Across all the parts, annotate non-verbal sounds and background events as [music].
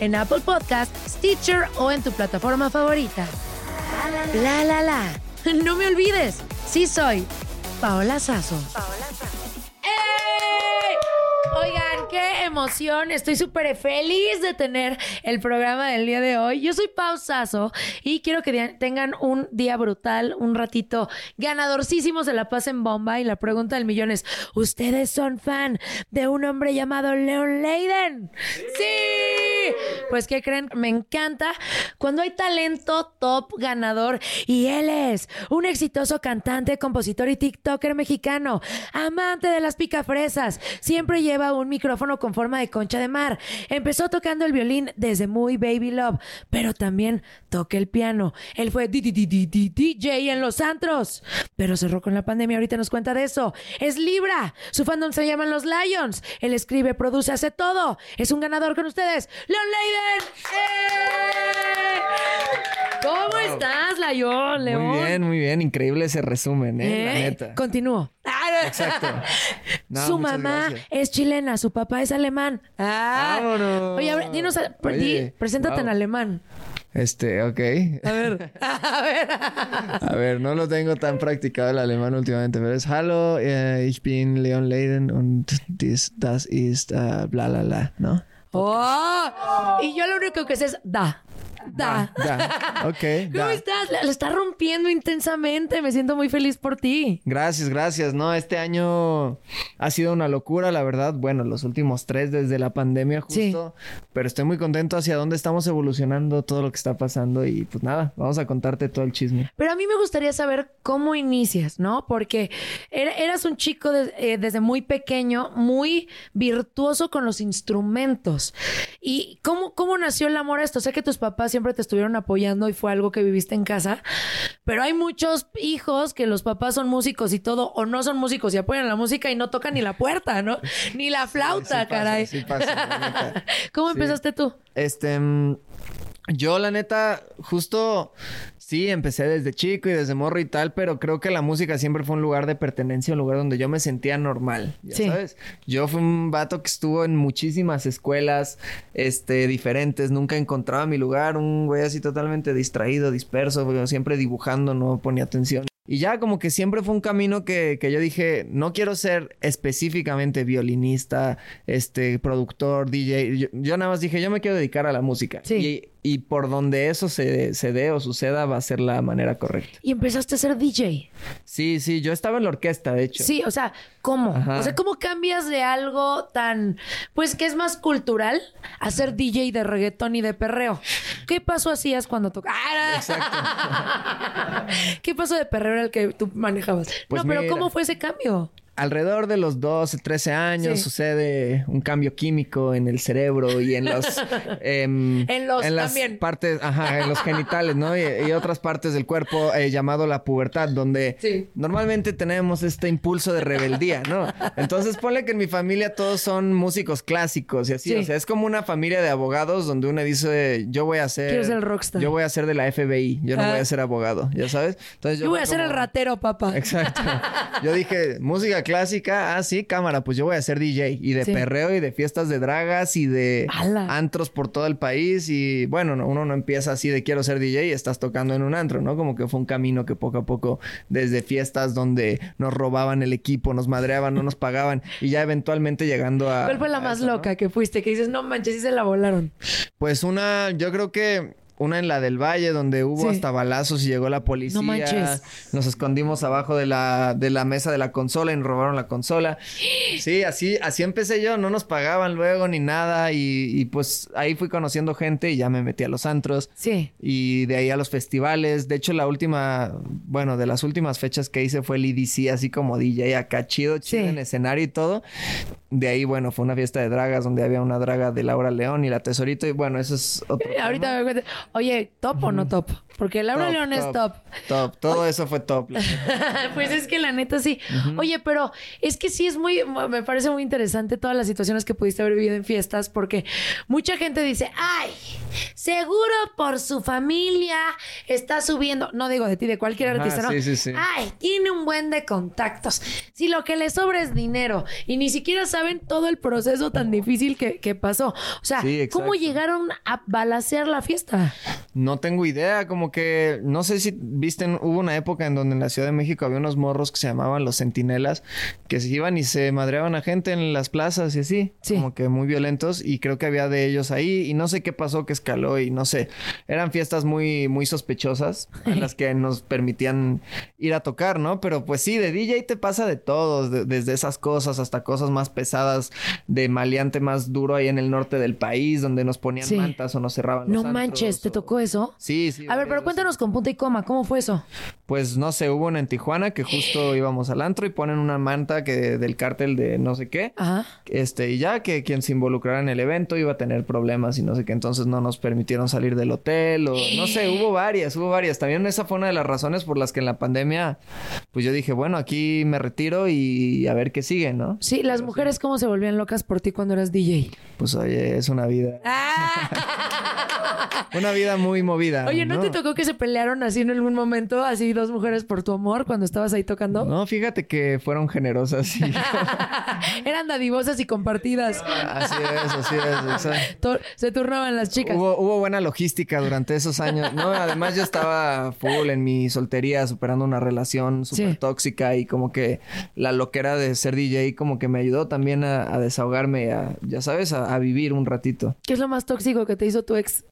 en Apple Podcast, Stitcher o en tu plataforma favorita. La la la. No me olvides, sí soy Paola Sazo. ¡Ey! Oigan, qué emoción. Estoy súper feliz de tener el programa del día de hoy. Yo soy Pau Sasso y quiero que tengan un día brutal, un ratito ganadorcísimo, se la pasen bomba. Y la pregunta del millón es: ¿Ustedes son fan de un hombre llamado Leon Leiden? ¡Sí! Pues, ¿qué creen? Me encanta cuando hay talento top ganador y él es un exitoso cantante, compositor y TikToker mexicano, amante de las picafresas. Siempre lleva un micrófono con forma de concha de mar. Empezó tocando el violín desde muy baby love, pero también toca el piano. Él fue DJ en los antros, pero cerró con la pandemia. Ahorita nos cuenta de eso. Es Libra. Su fandom se llaman los Lions. Él escribe, produce, hace todo. Es un ganador con ustedes. Leon Leiden. ¡Eh! ¿Cómo estás, Lion, León? Muy bien, muy bien. Increíble ese resumen, ¿eh? La ¿Eh? neta. Continúo. Exacto. [laughs] No, su mamá gracias. es chilena, su papá es alemán. Ah. Vámonos. Oye, a ver, dinos, a- di- preséntate en alemán. Este, ok. A ver. [laughs] a ver. A ver, no lo tengo tan practicado el alemán últimamente, pero es Hallo, eh, ich bin Leon Leiden und dies, das ist äh, bla bla bla, ¿no? Oh, y yo lo único que sé es da. Da. Da. Ok, [laughs] ¿Cómo da. estás? La, la estás rompiendo intensamente. Me siento muy feliz por ti. Gracias, gracias. No, este año ha sido una locura, la verdad. Bueno, los últimos tres desde la pandemia justo. Pero estoy muy contento hacia dónde estamos evolucionando, todo lo que está pasando. Y pues nada, vamos a contarte todo el chisme. Pero a mí me gustaría saber cómo inicias, ¿no? Porque era- eras un chico de- eh, desde muy pequeño, muy virtuoso con los instrumentos. ¿Y cómo, cómo nació el amor a esto? Sé que tus papás siempre te estuvieron apoyando y fue algo que viviste en casa, pero hay muchos hijos que los papás son músicos y todo, o no son músicos y apoyan la música y no tocan ni la puerta, ¿no? [laughs] Ni la flauta, Sí pasa, caray. sí pasa. [laughs] ¿Cómo Sí. empezaste tú? Este, mm, yo la neta, justo, sí, empecé desde chico y desde morro y tal, pero creo que la música siempre fue un lugar de pertenencia, un lugar donde yo me sentía normal, ya Sí. sabes. Yo fui un vato que estuvo en muchísimas escuelas, este, diferentes, nunca encontraba mi lugar, un güey así totalmente distraído, disperso, siempre dibujando, no ponía atención. Y ya como que siempre fue un camino que, que yo dije, no quiero ser específicamente violinista, este, productor, DJ. Yo, yo nada más dije, yo me quiero dedicar a la música. Sí. Y y por donde eso se, se dé o suceda va a ser la manera correcta. Y empezaste a ser DJ. Sí, sí, yo estaba en la orquesta, de hecho. Sí, o sea, ¿cómo? Ajá. O sea, ¿cómo cambias de algo tan, pues, que es más cultural a ser DJ de reggaetón y de perreo? ¿Qué paso hacías cuando tocabas? [laughs] ¿Qué paso de perreo era el que tú manejabas? Pues no, pero. ¿cómo fue ese cambio? Alrededor de los 12, 13 años Sí. sucede un cambio químico en el cerebro y en los... [laughs] em, En los las también. partes, ajá, en los genitales, ¿no? Y, y otras partes del cuerpo eh, llamado la pubertad, donde Sí. normalmente tenemos este impulso de rebeldía, ¿no? Entonces ponle que en mi familia todos son músicos clásicos y así, Sí. o sea, es como una familia de abogados donde uno dice, yo voy a ser... Quiero ser rockstar. Yo voy a ser de la FBI, yo no Ah. voy a ser abogado, ¿ya sabes? Entonces Yo voy a ser el ratero, papá. Exacto. Yo dije, música clásica, ah, sí, cámara, pues yo voy a ser DJ. Y de Sí. perreo y de fiestas de dragas y de antros por todo el país. Y bueno, no, uno no empieza así de quiero ser DJ y estás tocando en un antro, ¿no? Como que fue un camino que poco a poco, desde fiestas donde nos robaban el equipo, nos madreaban, no nos pagaban. Y ya eventualmente llegando a... ¿Cuál fue la más loca que fuiste? Que dices, no manches, sí se la volaron. Pues una, yo creo que una en la del Valle, donde hubo Sí. hasta balazos y llegó la policía. No manches. Nos escondimos abajo de la, de la mesa de la consola y nos robaron la consola. Sí, así, así empecé yo. No nos pagaban luego ni nada. Y, y pues ahí fui conociendo gente y ya me metí a los antros. Sí. Y de ahí a los festivales. De hecho, la última, bueno, de las últimas fechas que hice fue el EDC, así como DJ acá, chido, chido Sí. en escenario y todo. De ahí, bueno, fue una fiesta de dragas donde había una draga de Laura León y la Tesorito. Y bueno, eso es otro. Eh, Ahorita me cuenta. Oye, ¿top o no top? Porque Laura Top, León es top. Top. Todo eso fue top. [laughs] pues es que la neta sí. Oye, pero es que sí es muy, me parece muy interesante todas las situaciones que pudiste haber vivido en fiestas, porque mucha gente dice, ay, seguro por su familia está subiendo, no digo de ti, de cualquier Ajá, artista, ¿no? sí, sí, sí. Ay, tiene un buen de contactos. Si lo que le sobra es dinero y ni siquiera saben todo el proceso tan difícil que, que pasó. O sea, Sí, ¿cómo llegaron a balacear la fiesta? No tengo idea, como que no sé si viste, hubo una época en donde en la Ciudad de México había unos morros que se llamaban los centinelas, que se iban y se madreaban a gente en las plazas y así, Sí. como que muy violentos y creo que había de ellos ahí y no sé qué pasó que escaló y no sé, eran fiestas muy muy sospechosas en las que nos permitían ir a tocar, ¿no? Pero pues sí, de DJ te pasa de todo, de- desde esas cosas hasta cosas más pesadas de maleante más duro ahí en el norte del país donde nos ponían Sí. mantas o nos cerraban No los manches, antros ¿te o- tocó eso? Sí, sí. A ver, pero cuéntanos con punta y coma, ¿cómo fue eso? Pues no sé, hubo una en Tijuana que justo íbamos al antro y ponen una manta que del cártel de no sé qué. Ajá. Este, y ya que quien se involucrara en el evento iba a tener problemas y no sé qué, entonces no nos permitieron salir del hotel o no sé, [gasps] hubo varias, hubo varias. También esa fue una de las razones por las que en la pandemia, pues yo dije, bueno, aquí me retiro y a ver qué sigue, ¿no? Sí, las mujeres cómo se volvían locas por ti cuando eras DJ. Pues oye, es una vida, Ah. [laughs] [laughs] una vida muy movida. Oye, ¿no, te tocó que se pelearon así en algún momento, así dos mujeres por tu amor cuando estabas ahí tocando? No, fíjate que fueron generosas y [laughs] Eran dadivosas y compartidas. así es, así es, exacto. To- Se turnaban las chicas. Hubo, hubo buena logística durante esos años. No, además yo estaba full en mi soltería, superando una relación súper Sí. tóxica y como que la loquera de ser DJ como que me ayudó también a, a desahogarme, a, ya sabes, a, a vivir un ratito. ¿Qué es lo más tóxico que te hizo tu ex?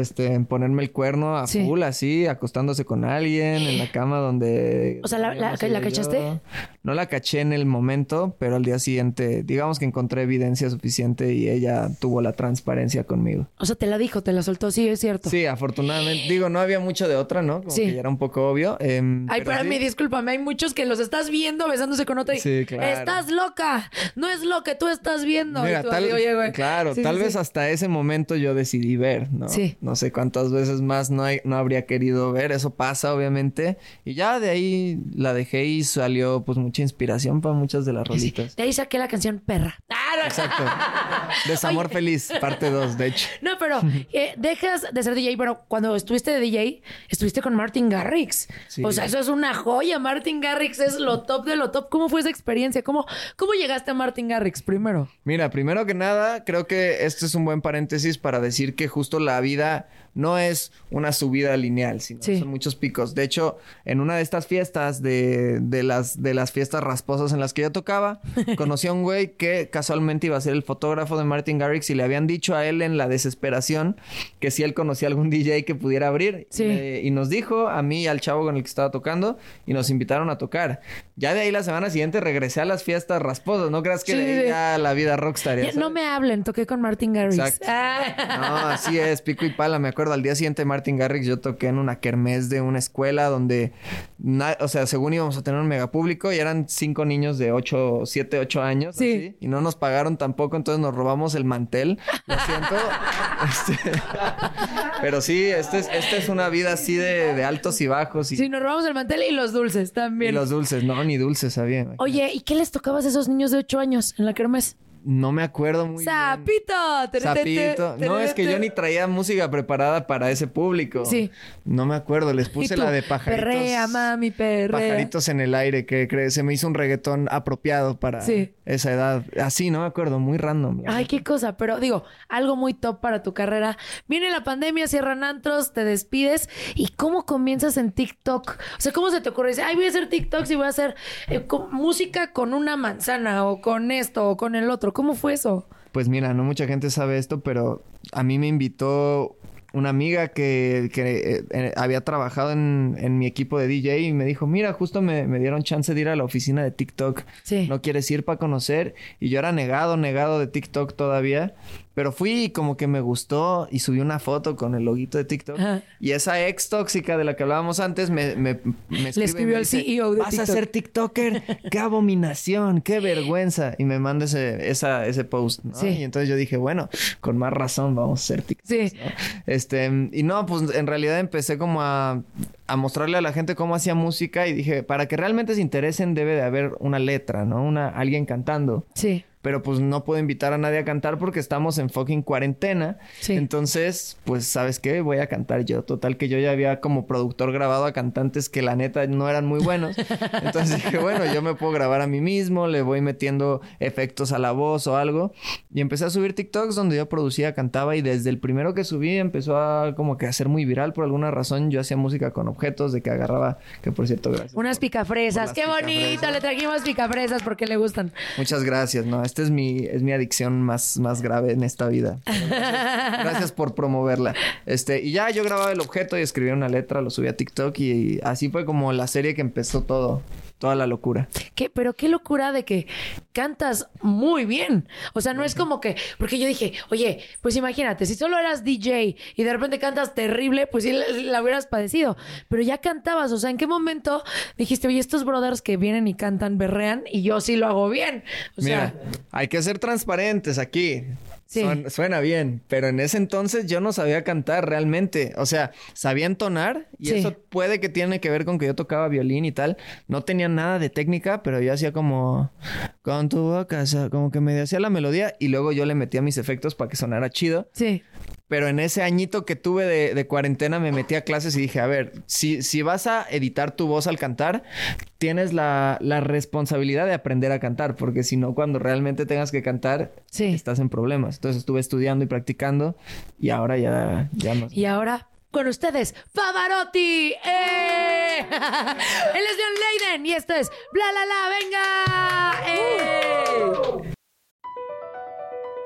Este, en ponerme el cuerno a Sí. full así, acostándose con alguien en la cama donde... O sea, ¿la- la- cachaste? No la caché en el momento, pero al día siguiente, digamos que encontré evidencia suficiente y ella tuvo la transparencia conmigo. O sea, te la dijo, te la soltó, sí, es cierto. Sí, afortunadamente. Digo, no había mucho de otra, ¿no? Como Sí. que ya era un poco obvio. em, Ay, pero para sí. mí, discúlpame, hay muchos que los estás viendo besándose con otra y Sí, claro. estás loca, no es lo que tú estás viendo. Mira, Y tú tal, así, "Oye, güey". claro, Sí, tal vez hasta ese momento yo decidí ver, ¿no? Sí. No sé cuántas veces más no, hay- no habría querido ver, eso pasa obviamente. Y ya de ahí la dejé y salió pues mucha inspiración para muchas de las rolitas. De ahí saqué la canción Perra. Ah, no. Exacto. [laughs] Desamor Oye. feliz, parte 2, de hecho. No, pero eh, dejas de ser DJ. Bueno, cuando estuviste de DJ, estuviste con Martin Garrix. Sí. O sea, eso es una joya. Martin Garrix es lo top de lo top. ¿Cómo fue esa experiencia? ¿Cómo, cómo llegaste a Martin Garrix primero? Mira, primero que nada, creo que este es un buen paréntesis para decir que justo la vida no es una subida lineal, sino Sí. son muchos picos. De hecho, en una de estas fiestas de, de las, de las fiestas rasposas en las que yo tocaba, [laughs] conocí a un güey que casualmente casualmente iba a ser el fotógrafo de Martin Garrix y le habían dicho a él en la desesperación que si él conocía algún DJ que pudiera abrir. Sí. Eh, y nos dijo a mí y al chavo con el que estaba tocando y nos invitaron a tocar. Ya de ahí la semana siguiente regresé a las fiestas rasposas. No creas que Sí, de ahí ya la vida rockstar. ya no me hablen, toqué con Martin Garrix. Exacto. Ah. No, así es, pico y pala. Me acuerdo al día siguiente Martin Garrix yo toqué en una kermés de una escuela donde, o sea, según íbamos a tener un megapúblico y eran cinco niños de 8, 7, 8 años. Sí. así, y no nos pagaron tampoco, entonces nos robamos el mantel. Lo siento. [laughs] Este, pero sí, este es, esta es una vida así de, de altos y bajos y, Sí, nos robamos el mantel y los dulces y también. los dulces. No, ni dulces había. Oye, ¿y qué les tocabas a esos niños de 8 años en la kermés? No me acuerdo muy bien. ¡Sapito! Sapito. No, es que yo ni traía música preparada para ese público. Sí. No me acuerdo, les ¿Y puse la de pajaritos. Perrea, mami, perrea. Pajaritos en el aire, que cre- se me hizo un reggaetón apropiado para Sí. esa edad. Así, no me acuerdo, muy random. Ay, qué cosa, pero digo, algo muy top para tu carrera. Viene la pandemia, cierran antros, te despides. ¿Y cómo comienzas en TikTok? O sea, ¿cómo se te ocurre? Dices, ay, voy a hacer TikToks y voy a hacer eh, con- música con una manzana o con esto o con el otro. ¿Cómo fue eso? Pues mira, no mucha gente sabe esto, pero a mí me invitó una amiga que, que, eh, eh, había trabajado en, en mi equipo de DJ y me dijo, mira, justo me, me dieron chance de ir a la oficina de TikTok. Sí. ¿No quieres ir para conocer? Y yo era negado, negado de TikTok todavía. Pero fui y como que me gustó y subí una foto con el loguito de TikTok. Ajá. Y esa ex tóxica de la que hablábamos antes me, me, me escribe y escribió al CEO de Vas a TikTok". ser TikToker. ¡Qué abominación! ¡Qué vergüenza! Y me manda ese, esa, ese post. ¿no? Sí. Y entonces yo dije, bueno, con más razón vamos a ser TikTok. Sí. Este, y no, pues en realidad empecé como a, a mostrarle a la gente cómo hacía música y dije, para que realmente se interesen debe de haber una letra, ¿no? Una, alguien cantando. Sí. Pero pues no puedo invitar a nadie a cantar porque estamos en fucking cuarentena. Sí. Entonces, pues, ¿sabes qué? Voy a cantar yo. Total que yo ya había como productor grabado a cantantes que la neta no eran muy buenos. [laughs] Entonces dije, bueno, yo me puedo grabar a mí mismo, le voy metiendo efectos a la voz o algo. Y empecé a subir TikToks donde yo producía, cantaba y desde el primero que subí empezó a como que a ser muy viral por alguna razón. Yo hacía música con objetos de que agarraba, que por cierto, gracias. Unas por- picafresas. por ¡Qué bonito! Le trajimos picafresas porque le gustan. Muchas gracias, ¿no? Esta es mi, es mi adicción más, más grave en esta vida. [laughs] Gracias por promoverla. Este, y ya yo grababa el objeto y escribía una letra, lo subí a TikTok y, así fue como la serie que empezó todo, toda la locura. ¿Qué? Pero qué locura de que cantas muy bien. O sea, no es como que. Porque yo dije, oye, pues imagínate, si solo eras DJ y de repente cantas terrible, pues sí la, la hubieras padecido. Pero ya cantabas. O sea, ¿en qué momento dijiste, oye, estos brothers que vienen y cantan, berrean y yo sí lo hago bien? O sea, Mira, hay que ser transparentes aquí. Sí. Suena, suena bien, pero en ese entonces yo no sabía cantar realmente. O sea, sabía entonar y Sí. eso puede que tiene que ver con que yo tocaba violín y tal. No tenía nada de técnica, pero yo hacía como con tu boca, o sea, como que me hacía la melodía y luego yo le metía mis efectos para que sonara chido. sí. Pero en ese añito que tuve de, de cuarentena me metí a clases y dije, a ver, si, si vas a editar tu voz al cantar, tienes la, la responsabilidad de aprender a cantar, porque si no, cuando realmente tengas que cantar, Sí. estás en problemas. Entonces estuve estudiando y practicando y ahora ya, ya no. Y ahora. Con ustedes, Pavarotti. ¡Eh! [laughs] Él es John Leiden y esto es Bla La La, venga. ¡Eh!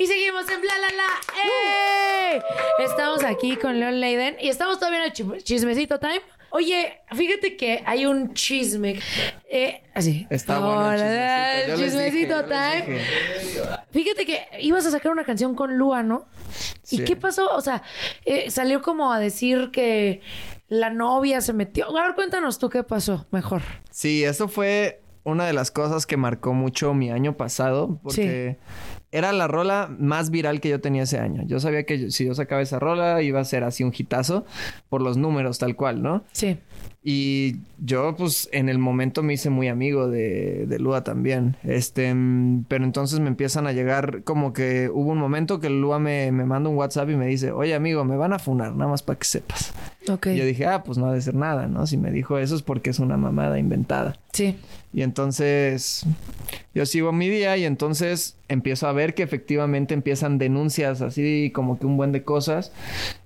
Y seguimos en Bla La La. ¡Eh! Estamos aquí con Leon Leiden y estamos todavía en el chisme- chismecito time. Oye, fíjate que hay un chisme. Eh, así. Está bueno el chismecito. Dije, chismecito time. Fíjate que ibas a sacar una canción con Lua, ¿no? ¿Y Sí. qué pasó? O sea, eh, salió como a decir que la novia se metió. A ver, cuéntanos tú qué pasó, mejor. Sí, eso fue una de las cosas que marcó mucho mi año pasado, porque era la rola más viral que yo tenía ese año. Yo sabía que yo- si yo sacaba esa rola iba a ser así un hitazo por los números tal cual, ¿no? Sí. Y yo, pues, en el momento me hice muy amigo de, de Lua también. Este, mm, pero entonces me empiezan a llegar, como que hubo un momento que Lua me, me manda un WhatsApp y me dice, oye amigo, me van a funar, nada más para que sepas. Ok. Y yo dije, ah, pues no ha de ser nada, ¿no? Si me dijo eso es porque es una mamada inventada. Sí. Y entonces yo sigo mi día y entonces empiezo a ver que efectivamente empiezan denuncias así como que un buen de cosas.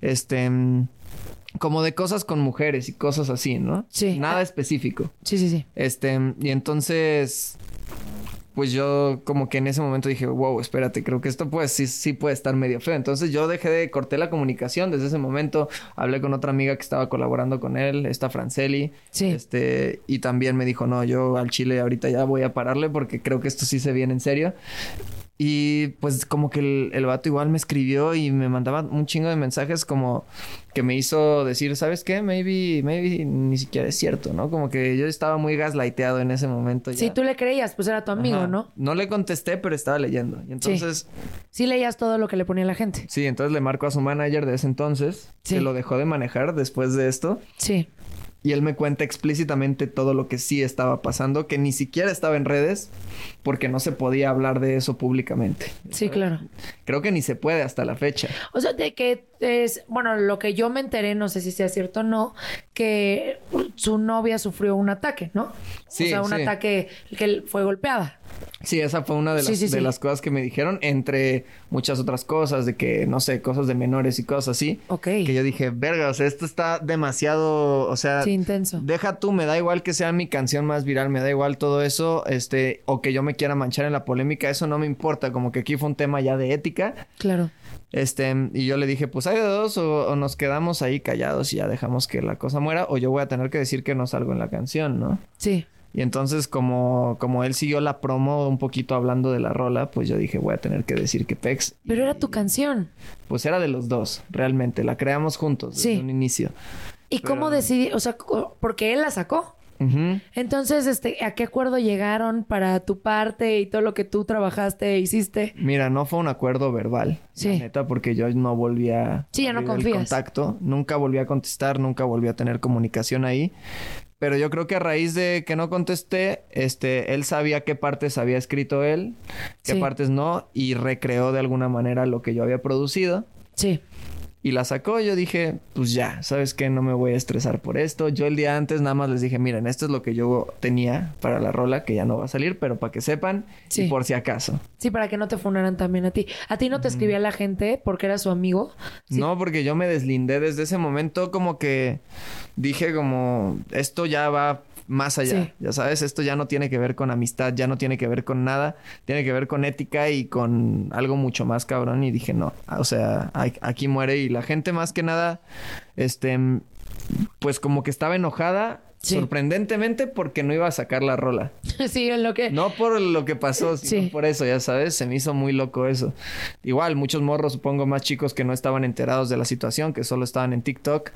Este como de cosas con mujeres y cosas así, ¿no? Sí. Nada específico. Sí, sí, sí. Este, y entonces pues yo como que en ese momento dije, wow, espérate, creo que esto pues sí, sí puede estar medio feo. Entonces yo dejé de, corté la comunicación desde ese momento. Hablé con otra amiga que estaba colaborando con él, esta Franceli. Sí. Este, y también me dijo, no, yo al chile ahorita ya voy a pararle porque creo que esto sí se viene en serio. Y pues como que el, el vato igual me escribió y me mandaba un chingo de mensajes como que me hizo decir, ¿sabes qué? Maybe, maybe ni siquiera es cierto, ¿no? Como que yo estaba muy gaslighteado en ese momento. ya. Si tú le creías, pues era tu amigo, Ajá. ¿no? No le contesté, pero estaba leyendo. Y entonces, Sí leías todo lo que le ponía la gente. sí, entonces le marco a su manager de ese entonces, Sí. que lo dejó de manejar después de esto. Sí. Y él me cuenta explícitamente todo lo que sí estaba pasando, que ni siquiera estaba en redes, porque no se podía hablar de eso públicamente. Sí, claro. Creo que ni se puede hasta la fecha. O sea, de que es, bueno, lo que yo me enteré, no sé si sea cierto o no, que su novia sufrió un ataque, ¿no? Sí, o sea, un sí. ataque que fue golpeada. Sí, esa fue una de las, Sí, sí, de las cosas que me dijeron, entre muchas otras cosas, de que, no sé, cosas de menores y cosas así. Ok. Que yo dije, verga, o sea, esto está demasiado, o sea, Sí, intenso. deja tú, me da igual que sea mi canción más viral, me da igual todo eso, este, o que yo me quiera manchar en la polémica, eso no me importa, como que aquí fue un tema ya de ética, Claro. este, y yo le dije, pues hay de dos, o, o nos quedamos ahí callados y ya dejamos que la cosa muera, o yo voy a tener que decir que no salgo en la canción, ¿no? Sí. Y entonces, como, como él siguió la promo un poquito hablando de la rola, pues yo dije, voy a tener que decir que Pex. Pero era tu canción. Pues era de los dos, realmente. La creamos juntos desde Sí. un inicio. ¿Y cómo decidí? O sea, porque él la sacó. Entonces, este, ¿a qué acuerdo llegaron para tu parte y todo lo que tú trabajaste e hiciste? Mira, no fue un acuerdo verbal. Sí. La neta, porque yo no volví a Sí, ya no abrir el contacto. Nunca volví a contestar, nunca volví a tener comunicación ahí. Pero yo creo que a raíz de que no contesté, este, él sabía qué partes había escrito él, qué Sí. partes no, y recreó de alguna manera lo que yo había producido. Sí. Y la sacó, yo dije, pues ya, ¿sabes qué? No me voy a estresar por esto. Yo el día antes nada más les dije, miren, esto es lo que yo tenía para la rola, que ya no va a salir, pero para que sepan Sí. y por si acaso. Sí, para que no te funaran también a ti. ¿A ti no te escribía la gente porque era su amigo? Sí. No, porque yo me deslindé desde ese momento como que dije como, esto ya va más allá, Sí. ya sabes, esto ya no tiene que ver con amistad, ya no tiene que ver con nada, tiene que ver con ética y con algo mucho más cabrón y dije, no, o sea, aquí muere y la gente más que nada, este, pues como que estaba enojada. Sí. Sorprendentemente porque no iba a sacar la rola. [laughs] sí, en lo que... No por lo que pasó, sino Sí. por eso, ya sabes, se me hizo muy loco eso. Igual, muchos morros, supongo, más chicos que no estaban enterados de la situación, que solo estaban en TikTok,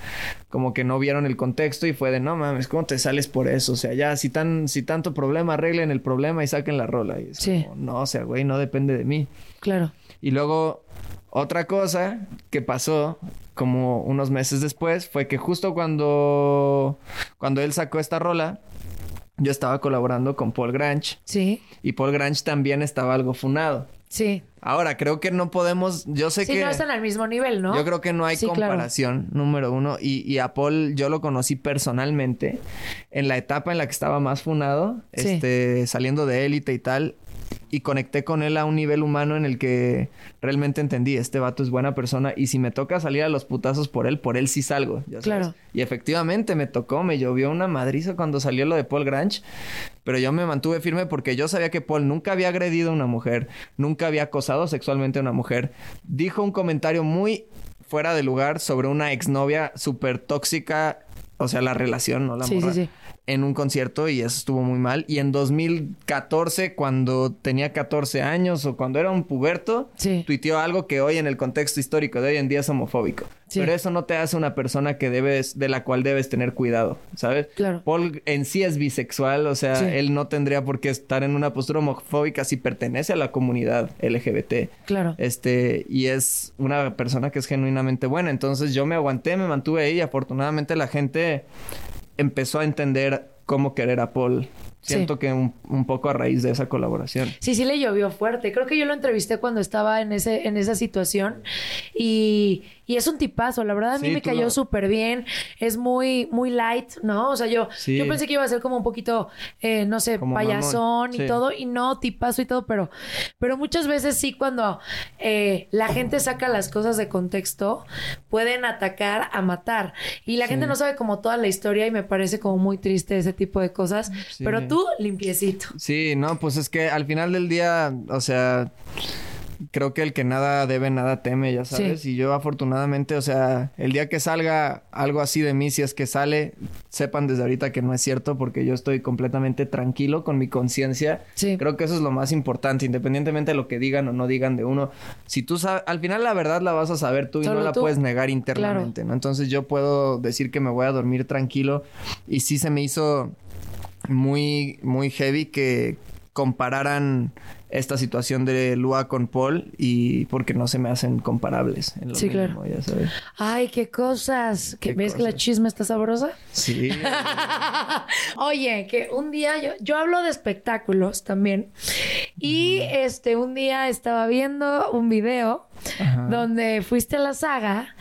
como que no vieron el contexto y fue de, no mames, ¿cómo te sales por eso? O sea, ya, si, tan, si tanto problema, arreglen el problema y saquen la rola. Y es Sí. como, no, o sea, güey, no depende de mí. Claro. Y luego, otra cosa que pasó como unos meses después fue que justo cuando, cuando él sacó esta rola, yo estaba colaborando con Paul Grange. Sí. Y Paul Grange también estaba algo funado. Sí. Ahora, creo que no podemos. Yo sé Sí, que. no están al mismo nivel, ¿no? Yo creo que no hay Sí, claro. comparación, número uno. Y, y a Paul yo lo conocí personalmente en la etapa en la que estaba más funado, Sí. este, saliendo de élite y tal. Y conecté con él a un nivel humano en el que realmente entendí, este vato es buena persona y si me toca salir a los putazos por él, por él sí salgo. ya sabes. Claro. Y efectivamente me tocó, me llovió una madriza cuando salió lo de Paul Grange, pero yo me mantuve firme porque yo sabía que Paul nunca había agredido a una mujer, nunca había acosado sexualmente a una mujer. Dijo un comentario muy fuera de lugar sobre una exnovia súper tóxica o sea, la relación, ¿no? La Sí, morra, sí, sí. En un concierto y eso estuvo muy mal. Y en 2014, cuando tenía 14 años o cuando era un puberto, Sí. tuiteó algo que hoy en el contexto histórico de hoy en día es homofóbico. Sí. Pero eso no te hace una persona que debes, de la cual debes tener cuidado, ¿sabes? Claro. Paul en sí es bisexual, o sea, Sí. él no tendría por qué estar en una postura homofóbica si pertenece a la comunidad LGBT. Claro. Este, y es una persona que es genuinamente buena. Entonces yo me aguanté, me mantuve ahí y afortunadamente la gente empezó a entender cómo querer a Paul. Siento Sí. que un, un poco a raíz de esa colaboración. Sí, sí le llovió fuerte. Creo que yo lo entrevisté cuando estaba en ese, en esa situación. Y, y es un tipazo. La verdad, a mí Sí, me cayó lo- súper bien. Es muy, muy light, ¿no? O sea, yo, Sí. yo pensé que iba a ser como un poquito, eh, no sé, Como payasón y todo. Y no, tipazo y todo. Pero, pero muchas veces sí, cuando eh, la gente saca las cosas de contexto, pueden atacar a matar. Y la gente no sabe como toda la historia y me parece como muy triste ese tipo de cosas. Pero tú, limpiecito. Sí, no, pues es que al final del día, o sea, creo que el que nada debe, nada teme, ya sabes. Sí. Y yo afortunadamente, o sea, el día que salga algo así de mí, si es que sale, sepan desde ahorita que no es cierto porque yo estoy completamente tranquilo con mi conciencia. Sí. Creo que eso es lo más importante, independientemente de lo que digan o no digan de uno. Si tú sabes, al final la verdad la vas a saber tú y Solo no la tú. puedes negar internamente, ¿no? Entonces yo puedo decir que me voy a dormir tranquilo y sí se me hizo muy, muy heavy que compararan esta situación de Lua con Paul y porque no se me hacen comparables. En lo Sí, mínimo, claro. ya sabes. Ay, qué cosas. ¿Que Qué ¿Ves que la chisma está sabrosa? Sí. [laughs] Oye, que un día yo, yo hablo de espectáculos también. Y este, un día estaba viendo un video Ajá. donde fuiste a la saga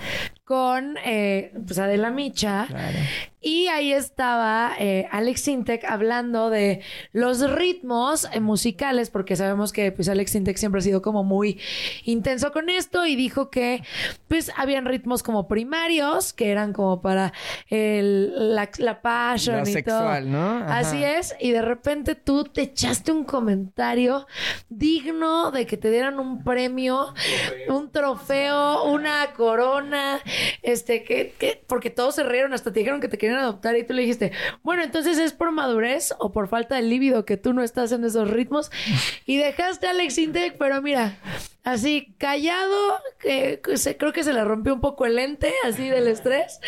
con eh, pues Adela Micha. Claro. Y ahí estaba eh, Alex Sintek hablando de los ritmos eh, musicales, porque sabemos que pues Alex Sintek siempre ha sido como muy intenso con esto y dijo que pues habían ritmos como primarios, que eran como para el- la, la passion La y sexual, todo. ¿no? Ajá. Así es, y de repente tú te echaste un comentario digno de que te dieran un premio, un trofeo, una corona, este, que, que, porque todos se rieron, hasta te dijeron que te querían adoptar y tú le dijiste, bueno, entonces es por madurez o por falta de líbido que tú no estás en esos ritmos y dejaste a Alex Intec, pero mira, así callado, que, que se- creo que se le rompió un poco el lente, así del estrés.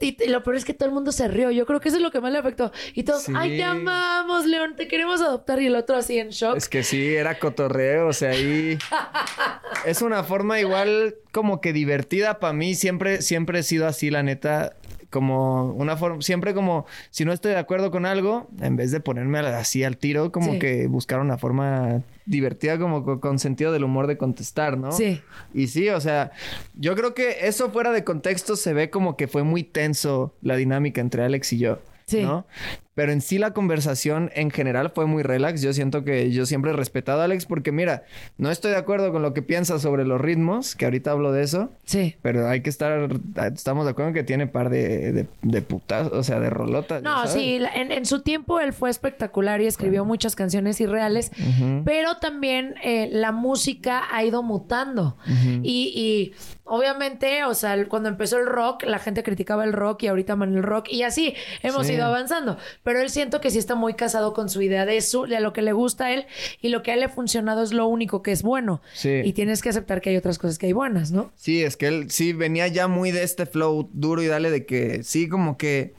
Y, y lo peor es que todo el mundo se rió. Yo creo que eso es lo que más le afectó. Y todos, Sí. ay, te amamos, León, te queremos adoptar. Y el otro así en shock. Es que sí, era cotorreo, o sea, ahí [laughs] es una forma igual como que divertida para mí, siempre siempre he sido así, la neta, como una forma siempre como si no estoy de acuerdo con algo, en vez de ponerme así al tiro, como Sí. que buscar una forma divertida como co- con, sentido del humor de contestar, ¿no? Sí. Y sí, o sea, yo creo que eso fuera de contexto se ve como que fue muy tenso la dinámica entre Alex y yo. Sí. ¿no? Pero en sí la conversación en general fue muy relax. Yo siento que yo siempre he respetado a Alex porque mira, no estoy de acuerdo con lo que piensa sobre los ritmos, que ahorita hablo de eso. Sí. Pero hay que estar, estamos de acuerdo en que tiene par de, de, de putas, o sea, de rolotas. No, sí, en, en su tiempo él fue espectacular y escribió muchas canciones irreales, pero también eh, la música ha ido mutando. y, y obviamente, o sea, cuando empezó el rock, la gente criticaba el rock y ahorita aman el rock y así hemos Sí. ido avanzando. Pero él siento que sí está muy casado con su idea de, su, de lo que le gusta a él y lo que a él le ha funcionado es lo único que es bueno. Sí. Y tienes que aceptar que hay otras cosas que hay buenas, ¿no? Sí, es que él sí venía ya muy de este flow duro y dale de que sí, como que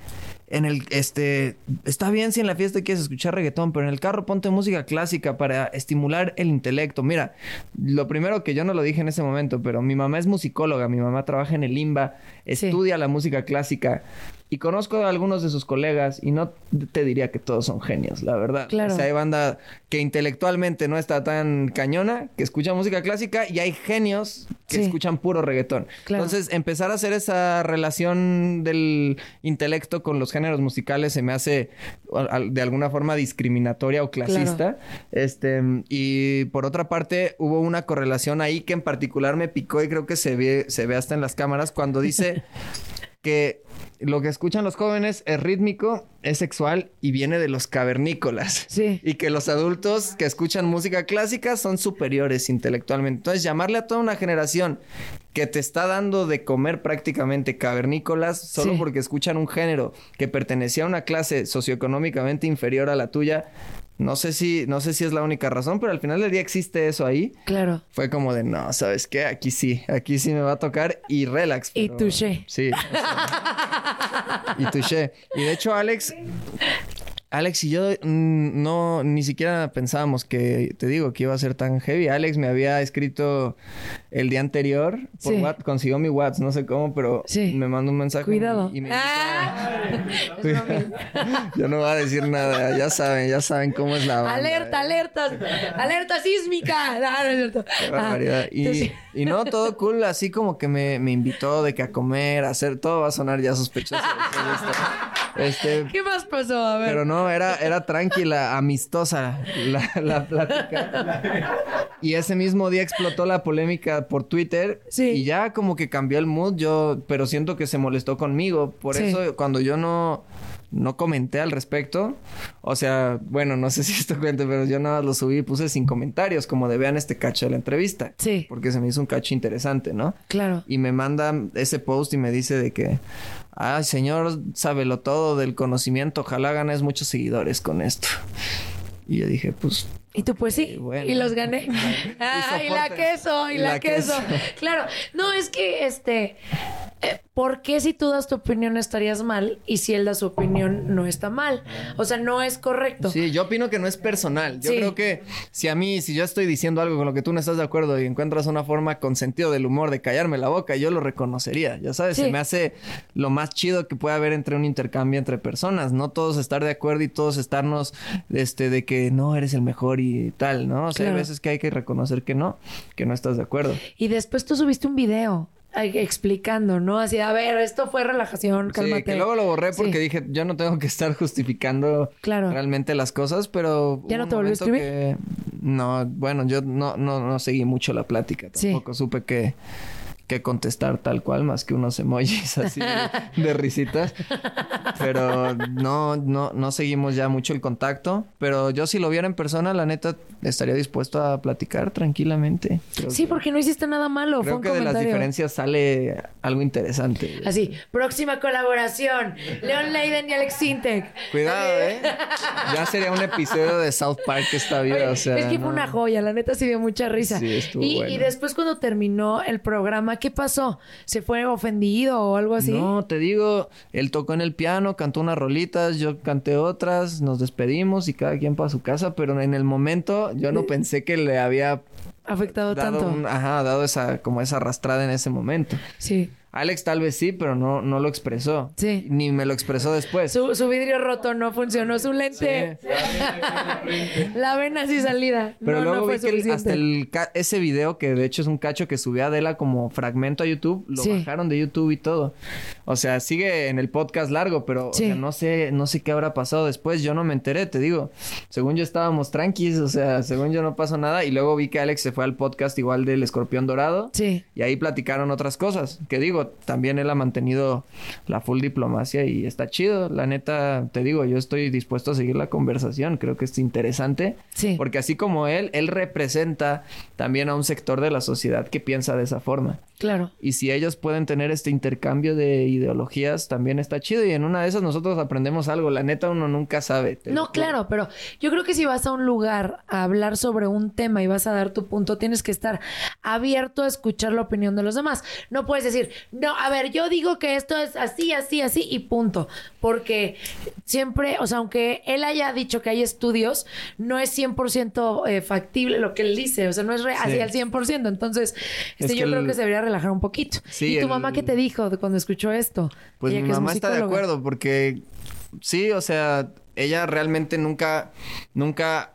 en el este está bien si en la fiesta quieres escuchar reggaetón, pero en el carro ponte música clásica para estimular el intelecto. Mira, lo primero que yo no lo dije en ese momento, pero mi mamá es musicóloga, mi mamá trabaja en el IMBA, Sí. estudia la música clásica. Y conozco a algunos de sus colegas y no te diría que todos son genios, la verdad. Claro. O sea, hay banda que intelectualmente no está tan cañona, que escucha música clásica y hay genios que Sí. escuchan puro reggaetón. Claro. Entonces, empezar a hacer esa relación del intelecto con los géneros musicales se me hace de alguna forma discriminatoria o clasista. Este, y por otra parte, hubo una correlación ahí que en particular me picó y creo que se ve, se ve hasta en las cámaras cuando dice [laughs] que lo que escuchan los jóvenes es rítmico, es sexual y viene de los cavernícolas. Sí. Y que los adultos que escuchan música clásica son superiores intelectualmente. Entonces, llamarle a toda una generación que te está dando de comer prácticamente cavernícolas solo Sí. porque escuchan un género que pertenecía a una clase socioeconómicamente inferior a la tuya, no sé si, no sé si es la única razón, pero al final del día existe eso ahí. Claro. Fue como de, no, ¿sabes qué? Aquí sí, aquí sí me va a tocar y relax. Y touché. Sí. o sea, y touché. Y de hecho, Alex, Alex y yo mm, no, ni siquiera pensábamos que, te digo, que iba a ser tan heavy. Alex me había escrito el día anterior por Sí. WhatsApp, consiguió mi WhatsApp, no sé cómo, pero Sí. me mandó un mensaje. Cuidado. Y me Ah. invita- [laughs] [laughs] Yo no voy a decir nada, ya saben, ya saben cómo es la banda. Alerta, alerta, alerta sísmica. No, [laughs] no es cierto. Qué barbaridad. Ah, y, entonces- y no, todo cool, así como que me, me invitó de que a comer, a hacer, todo va a sonar ya sospechoso. esto. Este, ¿Qué más pasó? A ver. pero no, era, era tranquila, amistosa la, la plática. Y ese mismo día explotó la polémica por Twitter. Sí. Y ya como que cambió el mood, yo, pero siento que se molestó conmigo. Por Sí. eso cuando yo no, no comenté al respecto, o sea, bueno, no sé si esto cuente, pero yo nada más lo subí y puse sin comentarios, como de vean este cacho de la entrevista. Sí. Porque se me hizo un cacho interesante, ¿no? Claro. Y me manda ese post y me dice de que, ay, señor, sábelo todo del conocimiento, ojalá ganes muchos seguidores con esto. Y yo dije, pues, Y tú, pues sí. bueno. Y los gané. [laughs] Ah, [laughs] y la queso, y, la, queso. Claro. No, es que, este... eh, ¿Por qué si tú das tu opinión estarías mal y si él da su opinión no está mal? O sea, no es correcto. sí, yo opino que no es personal. Yo Sí. creo que si a mí, si yo estoy diciendo algo con lo que tú no estás de acuerdo y encuentras una forma con sentido del humor de callarme la boca, yo lo reconocería. Ya sabes, Sí. se me hace lo más chido que puede haber entre un intercambio entre personas. No todos estar de acuerdo y todos estarnos, este, de que no eres el mejor y tal, ¿no? O sea, Claro. hay veces que hay que reconocer que no, que no estás de acuerdo. Y después tú subiste un video explicando, ¿no? Así, a ver, esto fue relajación, cálmate. Sí, que luego lo borré porque Sí. dije, yo no tengo que estar justificando Claro. realmente las cosas, pero... ¿Ya no te volvió a que- No, bueno, yo no, no, no seguí mucho la plática. Sí. Tampoco supe que, que contestar tal cual, más que unos emojis [laughs] así de, de risitas. Pero no, no, no seguimos ya mucho el contacto. Pero yo si lo viera en persona, la neta, estaría dispuesto a platicar tranquilamente. Creo Sí, que- porque no hiciste nada malo, fue Creo un que de las comentario. diferencias sale algo interesante. Así, próxima colaboración, Leon Leiden y Alex Sintek. Cuidado, ¿eh? Ya sería un episodio de South Park esta vida, Oye, o sea... es que fue no. una joya, la neta sí dio mucha risa. Sí, estuvo y, bueno. y después cuando terminó el programa, ¿qué pasó? ¿Se fue ofendido o algo así? No, te digo, él tocó en el piano, cantó unas rolitas, yo canté otras, nos despedimos y cada quien para su casa, pero en el momento yo no pensé que le había Afectado dado, tanto. un- ajá, dado esa, como esa arrastrada en ese momento. Sí. Alex tal vez sí, pero no, no lo expresó. Sí. Ni me lo expresó después. Su, su vidrio roto no funcionó, su lente. [laughs] la vena así salida. Pero no, luego no fue vi que hasta el ese video, que de hecho es un cacho que subí a Adela como fragmento a YouTube, lo Sí. bajaron de YouTube y todo. O sea, sigue en el podcast largo, pero o Sí. sea, no sé, no sé qué habrá pasado después. Yo no me enteré, te digo. Según yo estábamos tranquis, o sea, según yo no pasó nada. Y luego vi que Alex se fue al podcast igual del Escorpión Dorado. Sí. Y ahí platicaron otras cosas. Que digo, también él ha mantenido la full diplomacia y está chido. La neta, te digo, yo estoy dispuesto a seguir la conversación. Creo que es interesante. Sí. Porque así como él, él representa también a un sector de la sociedad que piensa de esa forma. Claro. Y si ellos pueden tener este intercambio de ideologías, también está chido. Y en una de esas nosotros aprendemos algo. La neta, uno nunca sabe. No, claro, pero yo creo que si vas a un lugar a hablar sobre un tema y vas a dar tu punto, tienes que estar abierto a escuchar la opinión de los demás. No puedes decir, no, a ver, yo digo que esto es así, así, así y punto. Porque siempre, o sea, aunque él haya dicho que hay estudios, no es 100% eh, factible lo que él dice. O sea, no es re- así Sí. al 100%. Entonces, Es este, que yo creo que se debería relajar un poquito. Sí, ¿Y tu el- mamá qué te dijo cuando escuchó esto? Pues Ella mi que es mamá está de acuerdo porque sí, o sea, ella realmente nunca, nunca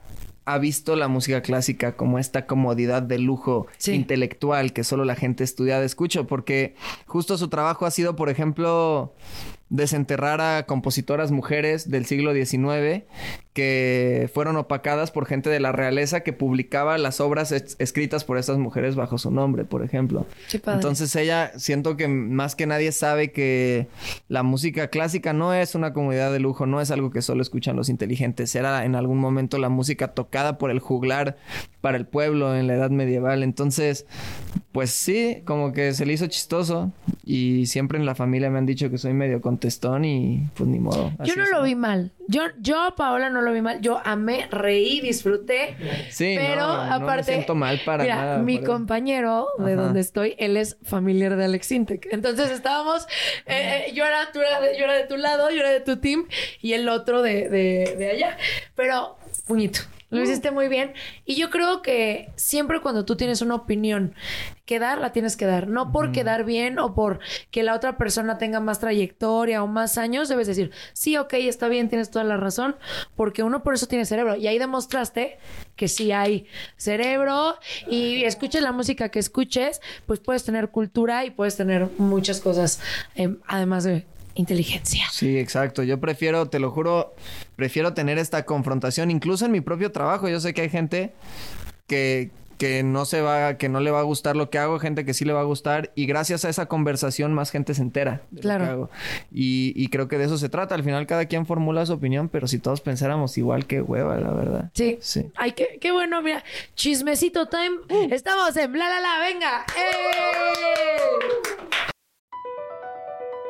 ha visto la música clásica como esta comodidad de lujo Sí. intelectual que solo la gente estudiada escucha, porque justo su trabajo ha sido, por ejemplo, desenterrar a compositoras mujeres del siglo XIX que fueron opacadas por gente de la realeza que publicaba las obras es- escritas por estas mujeres bajo su nombre, por ejemplo. Entonces ella, siento que más que nadie sabe que la música clásica no es una comunidad de lujo, no es algo que solo escuchan los inteligentes, era en algún momento la música tocada por el juglar para el pueblo en la edad medieval. Entonces, pues sí, como que se le hizo chistoso y siempre en la familia me han dicho que soy medio contestón y pues ni modo. Yo no lo vi mal. Yo, yo, Paola, no lo vi mal. Yo amé, reí, disfruté. Sí, pero no, no me aparte. siento mal para mira, nada Mi compañero de Ajá. donde estoy, él es familiar de Alex Intec. Entonces estábamos. eh, eh, yo, era, tú era de, yo era de tu lado, yo era de tu team y el otro de, de, de allá. Pero, puñito. Lo hiciste muy bien. Y yo creo que siempre cuando tú tienes una opinión que dar, la tienes que dar. No por quedar bien o por que la otra persona tenga más trayectoria o más años. Debes decir, sí, ok, está bien, tienes toda la razón. Porque uno por eso tiene cerebro. Y ahí demostraste que sí hay cerebro. Y escuches la música que escuches, pues puedes tener cultura y puedes tener muchas cosas, eh, además de inteligencia. Sí, exacto. Yo prefiero, te lo juro, prefiero tener esta confrontación, incluso en mi propio trabajo. Yo sé que hay gente que, que no se va, que no le va a gustar lo que hago, gente que sí le va a gustar, y gracias a esa conversación más gente se entera de Claro. lo que hago. Y, y creo que de eso se trata. Al final cada quien formula su opinión, pero si todos pensáramos igual, que hueva, la verdad. Sí. Sí. Ay, qué, qué bueno, mira. Chismecito time. Estamos en bla, la, la, venga. ¡Eh!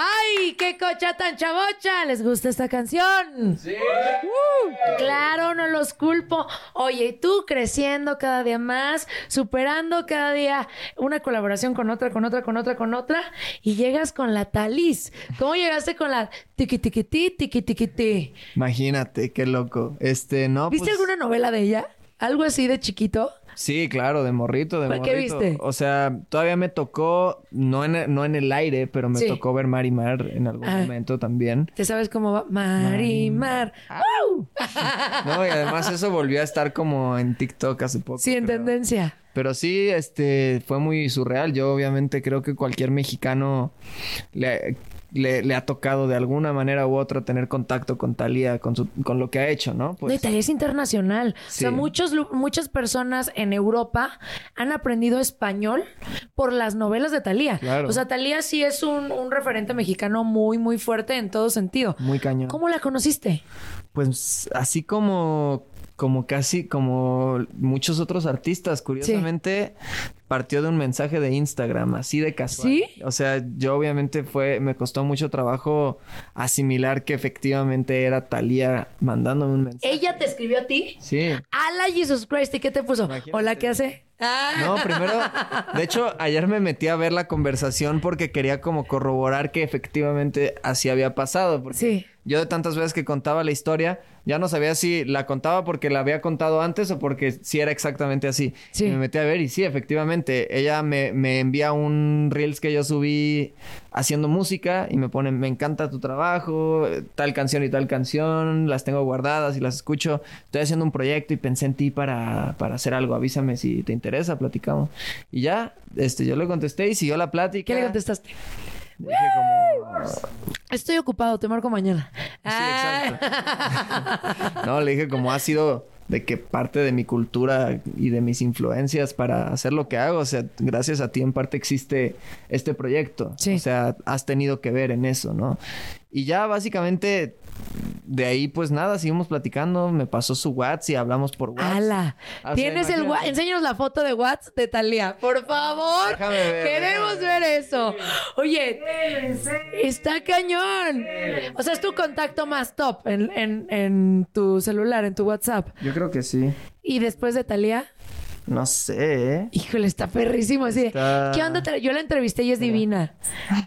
¡Ay, qué cocha tan chavocha! ¿Les gusta esta canción? Sí. claro, no los culpo. Oye, y tú creciendo cada día más, superando cada día una colaboración con otra, con otra, con otra, con otra, y llegas con la Talis. ¿Cómo llegaste con la tiqui tiqui ti, tiqui tiqui ti? Imagínate, qué loco. Este, no, ¿Viste pues- alguna novela de ella? ¿Algo así de chiquito? Sí, claro, de morrito, de ¿Cuál- morrito. qué viste? O sea, todavía me tocó, no en, no en el aire, pero me Sí. tocó ver Marimar en algún Ah. momento también. ¿Te sabes cómo va? Marimar. ¡Au! [laughs] No, y además eso volvió a estar como en TikTok hace poco. Sí, en creo. tendencia. Pero sí, este, fue muy surreal. Yo obviamente creo que cualquier mexicano le, le, le ha tocado de alguna manera u otra tener contacto con Talía, con, su, con lo que ha hecho, ¿no? No, Pues, Italia es internacional. O sea, muchos, muchas personas en Europa han aprendido español por las novelas de Talía. Claro. O sea, Talía sí es un, un referente mexicano muy, muy fuerte en todo sentido. muy cañón. ¿Cómo la conociste? Pues así como, como casi como muchos otros artistas, curiosamente partió de un mensaje de Instagram, así de casual. ¿Sí? O sea, yo obviamente fue, me costó mucho trabajo asimilar que efectivamente era Talía mandándome un mensaje. ¿Ella te escribió a ti? Sí. ¡Hala, Jesus Christ! ¿Y qué te puso? Imagínate. Hola, ¿qué hace? Ah. No, primero, de hecho, ayer me metí a ver la conversación porque quería como corroborar que efectivamente así había pasado. Porque Sí. yo de tantas veces que contaba la historia, ya no sabía si la contaba porque la había contado antes o porque si era exactamente así. Sí. Y me metí a ver y sí, efectivamente, ella me, me envía un reels que yo subí haciendo música y me pone, me encanta tu trabajo, tal canción y tal canción, las tengo guardadas y las escucho. Estoy haciendo un proyecto y pensé en ti para, para hacer algo, avísame si te interesa, platicamos. Y ya, este, yo le contesté y siguió la plática. ¿Qué le contestaste? Dije como... Estoy ocupado, te marco mañana. Sí, exacto. [laughs] No, le dije como ha sido de que parte de mi cultura y de mis influencias para hacer lo que hago. O sea, gracias a ti en parte existe este proyecto. Sí. O sea, has tenido que ver en eso, ¿no? Y ya básicamente de ahí pues nada, seguimos platicando, me pasó su WhatsApp y hablamos por WhatsApp. ¡Hala! O sea, Tienes el imagínate. wa- Enséñanos la foto de WhatsApp de Talía, por favor. Déjame ver, Queremos déjame ver eso. Oye, está cañón. O sea, es tu contacto más top en, en- en tu celular, en tu WhatsApp. Yo creo que sí. Y después de Talía, No sé, híjole, está perrísimo. Así Está- ¿qué onda? Yo la entrevisté y es divina.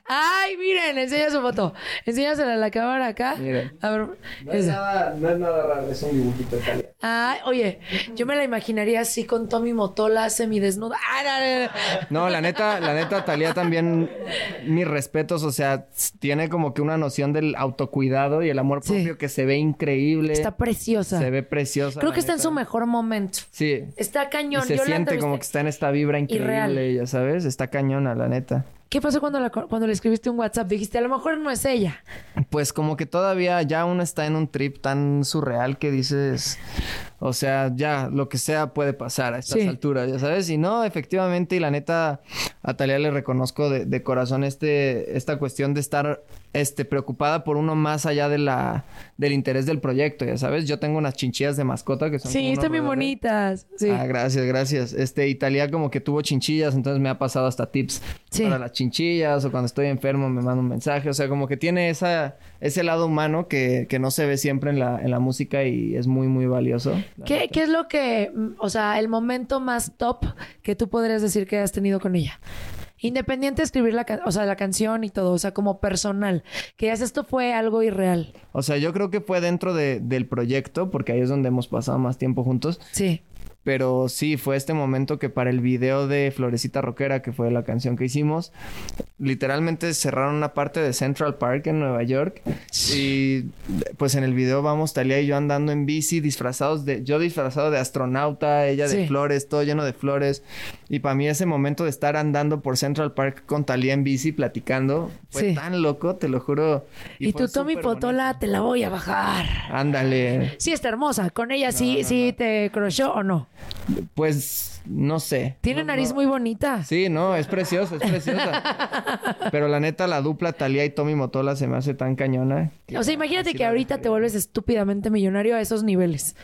Ay, miren, enseña su foto. Enséñasela a la cámara acá. Miren. A ver. esa. nada, no es nada raro, es un dibujito de Talia. Ay, oye, yo me la imaginaría así con Tommy Motola semidesnuda. Ah, no, no, no. No, la neta, la neta, Talía también, mis respetos, o sea, tiene como que una noción del autocuidado y el amor Sí. propio que se ve increíble. Está preciosa. Se ve preciosa. Creo que está en su mejor momento. Sí. Está cañón. Se Yo siente como que está en esta vibra Irreal. increíble, ya sabes, está cañona, la neta. ¿Qué pasó cuando, la, cuando le escribiste un WhatsApp? Dijiste, a lo mejor no es ella. Pues como que todavía ya uno está en un trip tan surreal que dices, o sea, ya lo que sea puede pasar a estas Sí. alturas, ya sabes. Y no, efectivamente, y la neta, a Talia le reconozco de, de corazón este, esta cuestión de estar este, preocupada por uno más allá de la, del interés del proyecto, ya sabes. Yo tengo unas chinchillas de mascota que son... Sí, están bien bonitas. Sí. Ah, gracias, gracias. Este, Italia como que tuvo chinchillas, entonces me ha pasado hasta tips Sí. para las chinchillas o cuando estoy enfermo me manda un mensaje. O sea, como que tiene esa, ese lado humano que, que no se ve siempre en la, en la música y es muy, muy valioso. ¿Qué. ¿Qué es lo que, o sea, el momento más top que tú podrías decir que has tenido con ella? Independiente de escribir la, o sea, la canción y todo, o sea, como personal. Que ya esto fue algo irreal. O sea, yo creo que fue dentro de- del proyecto, porque ahí es donde hemos pasado más tiempo juntos. Sí. Pero sí, fue este momento que para el video de Florecita Rockera, que fue la canción que hicimos, literalmente cerraron una parte de Central Park en Nueva York. Y pues en el video vamos Talía y yo andando en bici, disfrazados de... Yo disfrazado de astronauta, ella de Sí. flores, todo lleno de flores. Y para mí ese momento de estar andando por Central Park con Talía en bici, platicando, fue Sí. tan loco, te lo juro. Y, tú, Tommy Potola, bonito. te la voy a bajar. Ándale. Sí, está hermosa. Con ella sí, sí te crochó o no. Pues no sé. Tiene No, nariz no. muy bonita. Sí, no, es preciosa, es preciosa. [laughs] Pero la neta, la dupla Talía y Tommy Motola se me hace tan cañona. que O sea, imagínate que ahorita te vuelves estúpidamente millonario a esos niveles.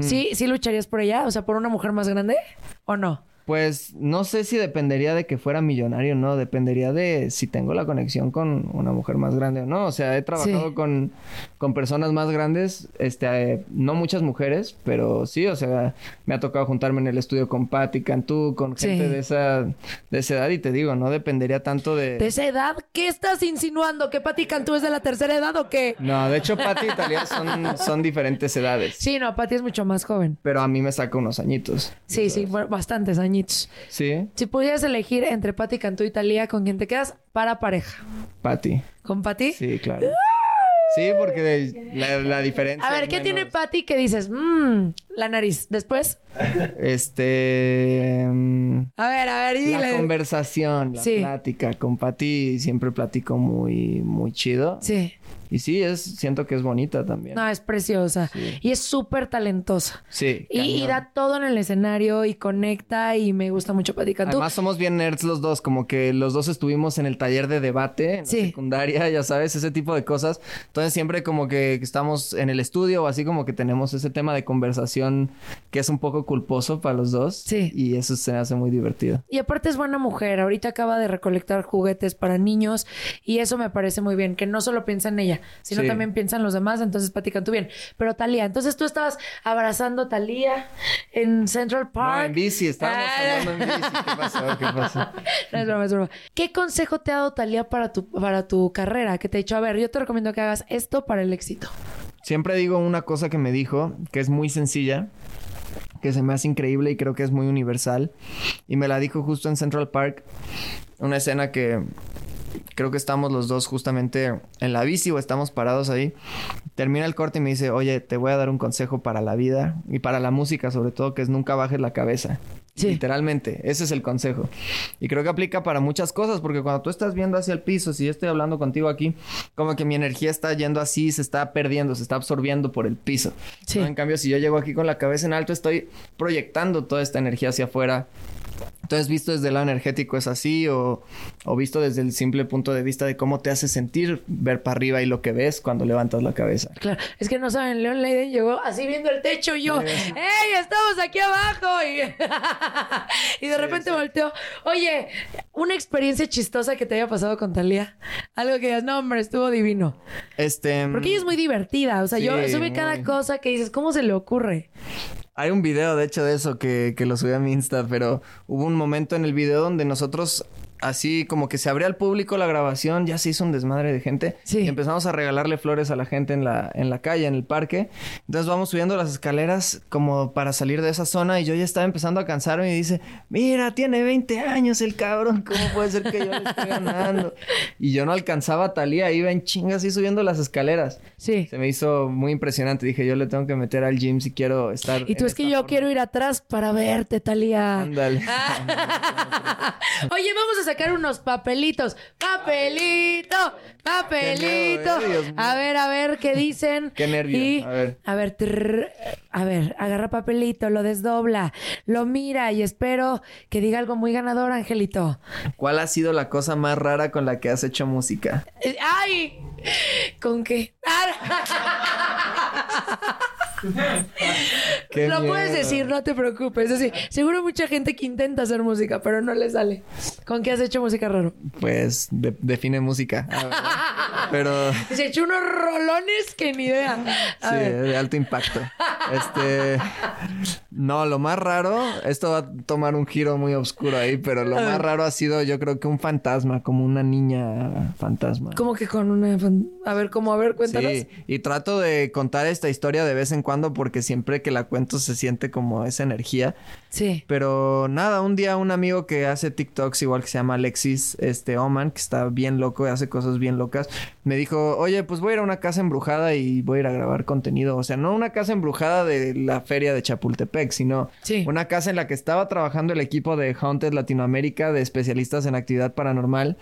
¿Sí, ¿Sí lucharías por ella? O sea, por una mujer más grande o no? Pues no sé si dependería de que fuera millonario o no, dependería de si tengo la conexión con una mujer más grande o no. O sea, he trabajado Sí. con, con personas más grandes, este, eh, no muchas mujeres, pero sí, o sea, me ha tocado juntarme en el estudio con Patti Cantú, con Sí. gente de esa, de esa edad y te digo, no dependería tanto de... ¿De esa edad? ¿Qué estás insinuando? ¿Que Patti Cantú es de la tercera edad o qué? No, de hecho, Patti y Talía son, son diferentes edades. Sí, no, Patti es mucho más joven. Pero a mí me saca unos añitos. Sí, sí, bastantes añitos. Sí, Si pudieras elegir entre Patti Cantú y Talía, ¿con quién te quedas? Para pareja. Patti. ¿Con Patti? Sí, claro. Sí, porque de- la, la diferencia. A ver, ¿qué tiene. Patti que dices? Mmm, la nariz. Después. Este. mm, A ver, a ver, y La dile. conversación, la Sí. plática. Con Patti siempre platico muy, muy chido. Sí. Y sí, es, siento que es bonita también. No, es preciosa. Y es súper talentosa. Sí. Y, y da todo en el escenario y conecta y me gusta mucho Cantú. Además somos bien nerds los dos, como que los dos estuvimos en el taller de debate en Sí. la secundaria, ya sabes, ese tipo de cosas. Entonces siempre como que estamos en el estudio o así como que tenemos ese tema de conversación que es un poco culposo para los dos. Sí. Y eso se me hace muy divertido. Y aparte es buena mujer. Ahorita acaba de recolectar juguetes para niños y eso me parece muy bien. Que no solo piensa en ella, sino Sí. también piensa en los demás. Entonces, Pati Cantú bien. Pero Talía, entonces tú estabas abrazando a Talía en Central Park. No, en bici, estábamos Ah. hablando en bici. ¿Qué pasó? ¿Qué pasó? [laughs] No es broma, es broma. ¿Qué consejo te ha dado Talía para tu, para tu carrera? Que te ha dicho, a ver, yo te recomiendo que hagas esto para el éxito. Siempre digo una cosa que me dijo, que es muy sencilla, que se me hace increíble y creo que es muy universal. Y me la dijo justo en Central Park, una escena que creo que estamos los dos justamente en la bici o estamos parados ahí. Termina el corte y me dice, oye, te voy a dar un consejo para la vida y para la música sobre todo, que es nunca bajes la cabeza. Sí. Literalmente, ese es el consejo. Y creo que aplica para muchas cosas, porque cuando tú estás viendo hacia el piso, si yo estoy hablando contigo aquí, como que mi energía está yendo así, se está perdiendo, se está absorbiendo por el piso. Sí. ¿no? En cambio, si yo llego aquí con la cabeza en alto, estoy proyectando toda esta energía hacia afuera. Entonces, visto desde el lado energético es así, o, o visto desde el simple punto de vista de cómo te hace sentir ver para arriba y lo que ves cuando levantas la cabeza. Claro, es que no saben, Leon Leiden llegó así viendo el techo y yo, ¡Ey, estamos aquí abajo! Y, [laughs] y de repente volteó, oye, una experiencia chistosa que te haya pasado con Talía. Algo que digas, no, hombre, estuvo divino. Este. Porque ella es muy divertida, o sea, yo sube cada cosa que dices, ¿cómo se le ocurre? Hay un video, de hecho, de eso que, que lo subí a mi Insta, pero hubo un momento en el video donde nosotros, así como que se abría al público la grabación, ya se hizo un desmadre de gente. Sí. Y empezamos a regalarle flores a la gente en la, en la calle, en el parque. Entonces vamos subiendo las escaleras como para salir de esa zona y yo ya estaba empezando a cansarme y dice, mira, tiene 20 años el cabrón, ¿cómo puede ser que yo le esté ganando? Y yo no alcanzaba a Talía, iba en chingas así subiendo las escaleras. Sí. Se me hizo muy impresionante. Dije, yo le tengo que meter al gym si quiero estar. Y tú es que yo forma". quiero ir atrás para verte, Talía. Ándale. [laughs] Oye, vamos a sacar unos papelitos. Papelito, papelito. Eh, a ver, a ver qué dicen. [laughs] Qué nervio, Y, a ver. a ver, trrr, a ver, agarra papelito, lo desdobla, lo mira y espero que diga algo muy ganador, Angelito. ¿Cuál ha sido la cosa más rara con la que has hecho música? Eh, ¡Ay! ¿Con qué? Ah. [laughs] [laughs] Qué lo puedes decir, no te preocupes. Es decir, seguro mucha gente que intenta hacer música, pero no le sale. ¿Con qué has hecho música raro? Pues de- define música. A ver. [laughs] Pero Se echó unos rolones que ni idea. A sí, ver. de alto impacto. Este. No, lo más raro, esto va a tomar un giro muy oscuro ahí, pero lo más raro ha sido, yo creo que un fantasma, como una niña fantasma. ¿Cómo que con una... fan- A ver, ¿cómo? A ver, cuéntanos. Sí, y trato de contar esta historia de vez en cuando porque siempre que la cuento se siente como esa energía. Sí. Pero nada, un día un amigo que hace TikToks igual que se llama Alexis este Oman, que está bien loco y hace cosas bien locas, me dijo, oye, pues voy a ir a una casa embrujada y voy a ir a grabar contenido. O sea, no una casa embrujada de la feria de Chapultepec, sino Sí. una casa en la que estaba trabajando el equipo de Haunted Latinoamérica de especialistas en actividad paranormal,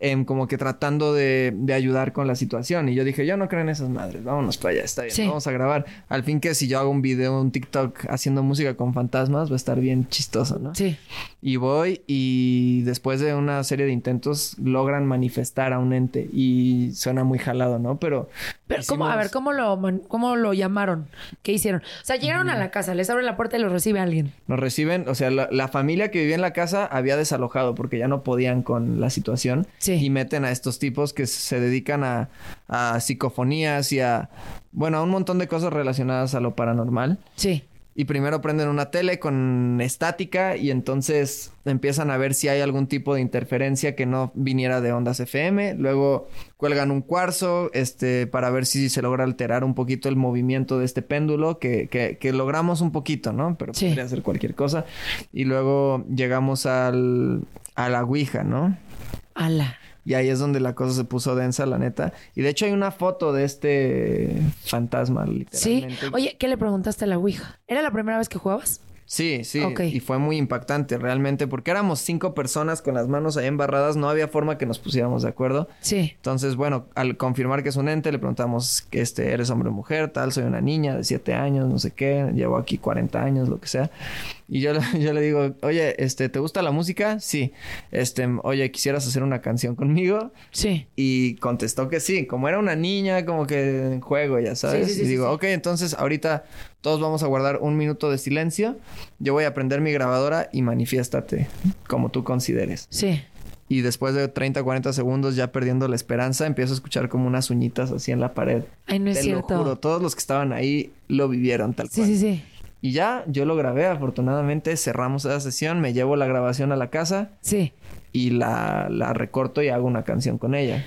em, como que tratando de, de ayudar con la situación. Y yo dije, yo no creo en esas madres, vámonos para allá, está bien, Sí. vamos a grabar. Al fin que si yo hago un video, un TikTok haciendo música con fantasmas, va a estar bien chistoso, ¿no? Sí. Y voy y después de una serie de intentos logran manifestar a un ente y suena muy jalado, ¿no? Pero... Pero, ¿cómo? A ver, ¿cómo lo, ¿cómo lo llamaron? ¿Qué hicieron? O sea, llegaron a la casa, les abren la puerta y los recibe alguien. Nos reciben, o sea, la, la familia que vivía en la casa había desalojado porque ya no podían con la situación. Sí. Y meten a estos tipos que se dedican a, a psicofonías y a, bueno, a un montón de cosas relacionadas a lo paranormal. Sí. Y primero prenden una tele con estática y entonces empiezan a ver si hay algún tipo de interferencia que no viniera de ondas FM. Luego cuelgan un cuarzo este, para ver si se logra alterar un poquito el movimiento de este péndulo, que, que, que logramos un poquito, ¿no? Pero Sí. podría ser cualquier cosa. Y luego llegamos al, a la Ouija, ¿no? Ala. Y ahí es donde la cosa se puso densa, la neta. Y de hecho hay una foto de este fantasma, Sí. literalmente. Oye, ¿qué le preguntaste a la Ouija? ¿Era la primera vez que jugabas? Sí, sí. Y fue muy impactante realmente porque éramos cinco personas con las manos ahí embarradas. No había forma que nos pusiéramos de acuerdo. Sí. Entonces, bueno, al confirmar que es un ente, le preguntamos que este, eres hombre o mujer, tal, soy una niña de siete años, no sé qué, llevo aquí 40 años, lo que sea. Y yo, le- [laughs] yo le digo, oye, este, ¿te gusta la música? Sí. Este, oye, ¿quisieras hacer una canción conmigo? Sí. Y contestó que sí, como era una niña, como que en juego, ya sabes. Sí, sí, sí, y digo, ok, entonces ahorita todos vamos a guardar un minuto de silencio. Yo voy a prender mi grabadora y manifiéstate como tú consideres. Sí. Y después de 30, 40 segundos, ya perdiendo la esperanza, empiezo a escuchar como unas uñitas así en la pared. Ay, no es Te cierto. lo juro, todos los que estaban ahí lo vivieron tal Sí, cual. sí, sí. Y ya, yo lo grabé, afortunadamente, cerramos esa sesión, me llevo la grabación a la casa Sí. y la, la recorto y hago una canción con ella.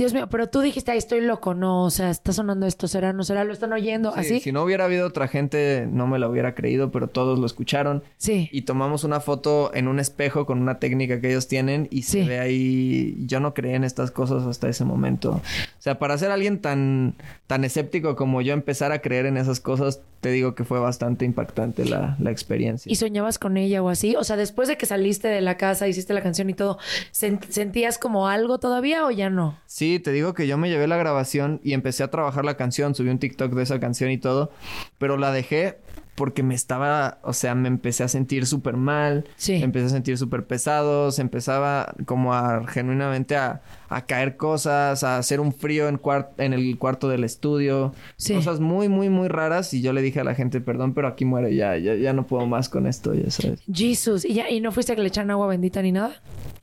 Dios mío, pero tú dijiste, ay, estoy loco, no, o sea, está sonando esto, será, no será, lo están oyendo, Sí, así. Si no hubiera habido otra gente, no me lo hubiera creído, pero todos lo escucharon. Sí. Y tomamos una foto en un espejo con una técnica que ellos tienen y Sí. se ve ahí. Yo no creía en estas cosas hasta ese momento. O sea, para ser alguien tan, tan escéptico como yo, empezar a creer en esas cosas te digo que fue bastante impactante la, la experiencia. ¿Y soñabas con ella o así? O sea, después de que saliste de la casa, hiciste la canción y todo, ¿sen- ¿sentías como algo todavía o ya no? Sí, te digo que yo me llevé la grabación y empecé a trabajar la canción, subí un TikTok de esa canción y todo, pero la dejé porque me estaba, o sea, me empecé a sentir súper mal, Sí. me empecé a sentir súper pesado, se empezaba como a genuinamente a, a caer cosas, a hacer un frío en, en el cuarto del estudio, Sí. cosas muy, muy, muy raras y yo le dije a la gente, perdón, pero aquí muere, ya, ya, ya no puedo más con esto, ya sabes. Jesus, ¿y, ya, ¿y no fuiste a que le echaran agua bendita ni nada?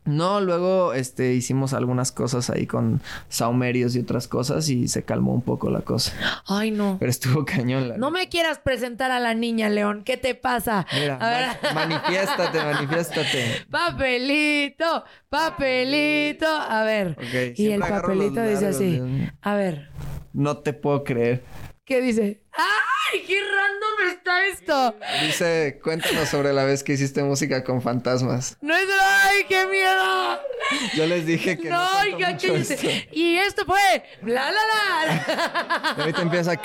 No, luego este hicimos algunas cosas ahí con saumerios y otras cosas y se calmó un poco la cosa. Ay, no. Pero estuvo cañón la No me quieras presentar a la niña, León. ¿Qué te pasa? Mira, a ver. ma- manifiéstate, manifiéstate. [laughs] Papelito, papelito. A ver. Y el siempre papelito dice así. A ver. No te puedo creer. ¿Qué dice? ¡Ay! ¡Qué random está esto! Dice, cuéntanos sobre la vez que hiciste música con fantasmas. ¡No es ¡Ay, qué miedo! Yo les dije que no, No, oiga, mucho cállate. esto. Y esto fue. ¡Bla, la, la! Y ahorita empieza...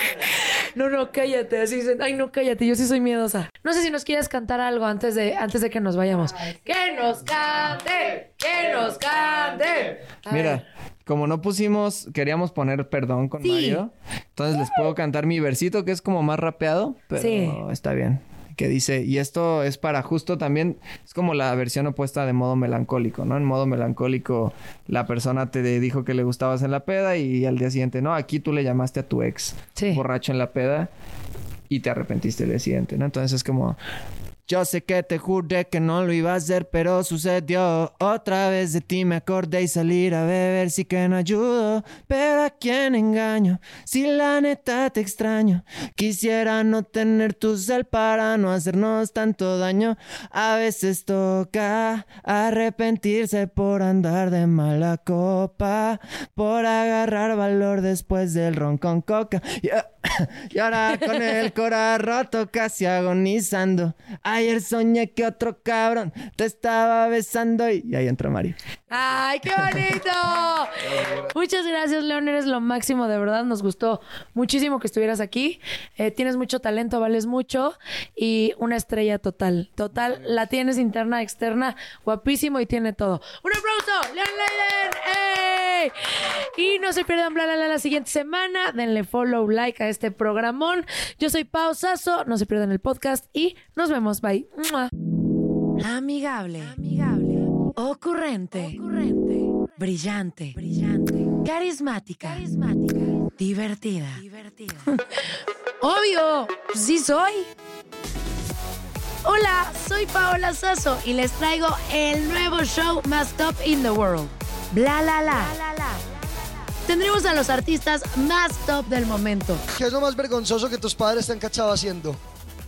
No, no, cállate. Así dicen, ay, no, cállate. Yo sí soy miedosa. No sé si nos quieres cantar algo antes de, antes de que nos vayamos. ¡Que nos cante! ¡Que nos cante! Mira. Como no pusimos, queríamos poner perdón con Sí. Mario. Entonces les puedo cantar mi versito que es como más rapeado, pero Sí. está bien. Que dice, y esto es para justo también, es como la versión opuesta de modo melancólico, ¿no? En modo melancólico, la persona te dijo que le gustabas en la peda y al día siguiente, no, aquí tú le llamaste a tu ex Sí. borracho en la peda y te arrepentiste el día siguiente, ¿no? Entonces es como, yo sé que te juré que no lo iba a hacer, pero sucedió. Otra vez de ti me acordé y salir a beber sí que no ayudo. Pero a quién engaño, si la neta te extraño. Quisiera no tener tu cel para no hacernos tanto daño. A veces toca arrepentirse por andar de mala copa, por agarrar valor después del ron con coca. Y, [coughs] ahora con el cora roto casi agonizando. Ayer soñé que otro cabrón te estaba besando y, y ahí entra Mario. ¡Ay, qué bonito! [laughs] Muchas gracias, León. Eres lo máximo, de verdad. Nos gustó muchísimo que estuvieras aquí. Eh, tienes mucho talento, vales mucho y una estrella total. Total, la tienes interna, externa, guapísimo y tiene todo. ¡Un aplauso! ¡León Leiden! ¡Ey! Y no se pierdan bla, bla, bla la siguiente semana. Denle follow, like a este programón. Yo soy Pau Sasso. No se pierdan el podcast y nos vemos. Bye. Amigable. Amigable. Ocurrente. Brillante. Carismática. Divertida. [laughs] Obvio. Sí soy. Hola, soy Paola Sasso y les traigo el nuevo show más top in the world. Bla la la. Tendremos a los artistas más top del momento. ¿Qué es lo más vergonzoso que tus padres te han cachado haciendo?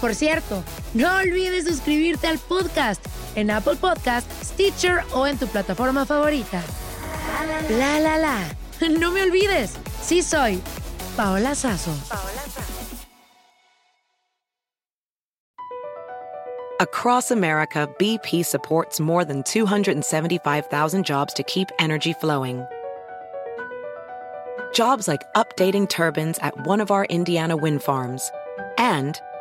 Por cierto, no olvides suscribirte al podcast en Apple Podcast, Stitcher o en tu plataforma favorita. La la la. [laughs] No me olvides, sí soy Paola Sazo. Across America, BP supports more than 275,000 jobs to keep energy flowing. Jobs like updating turbines at one of our Indiana wind farms and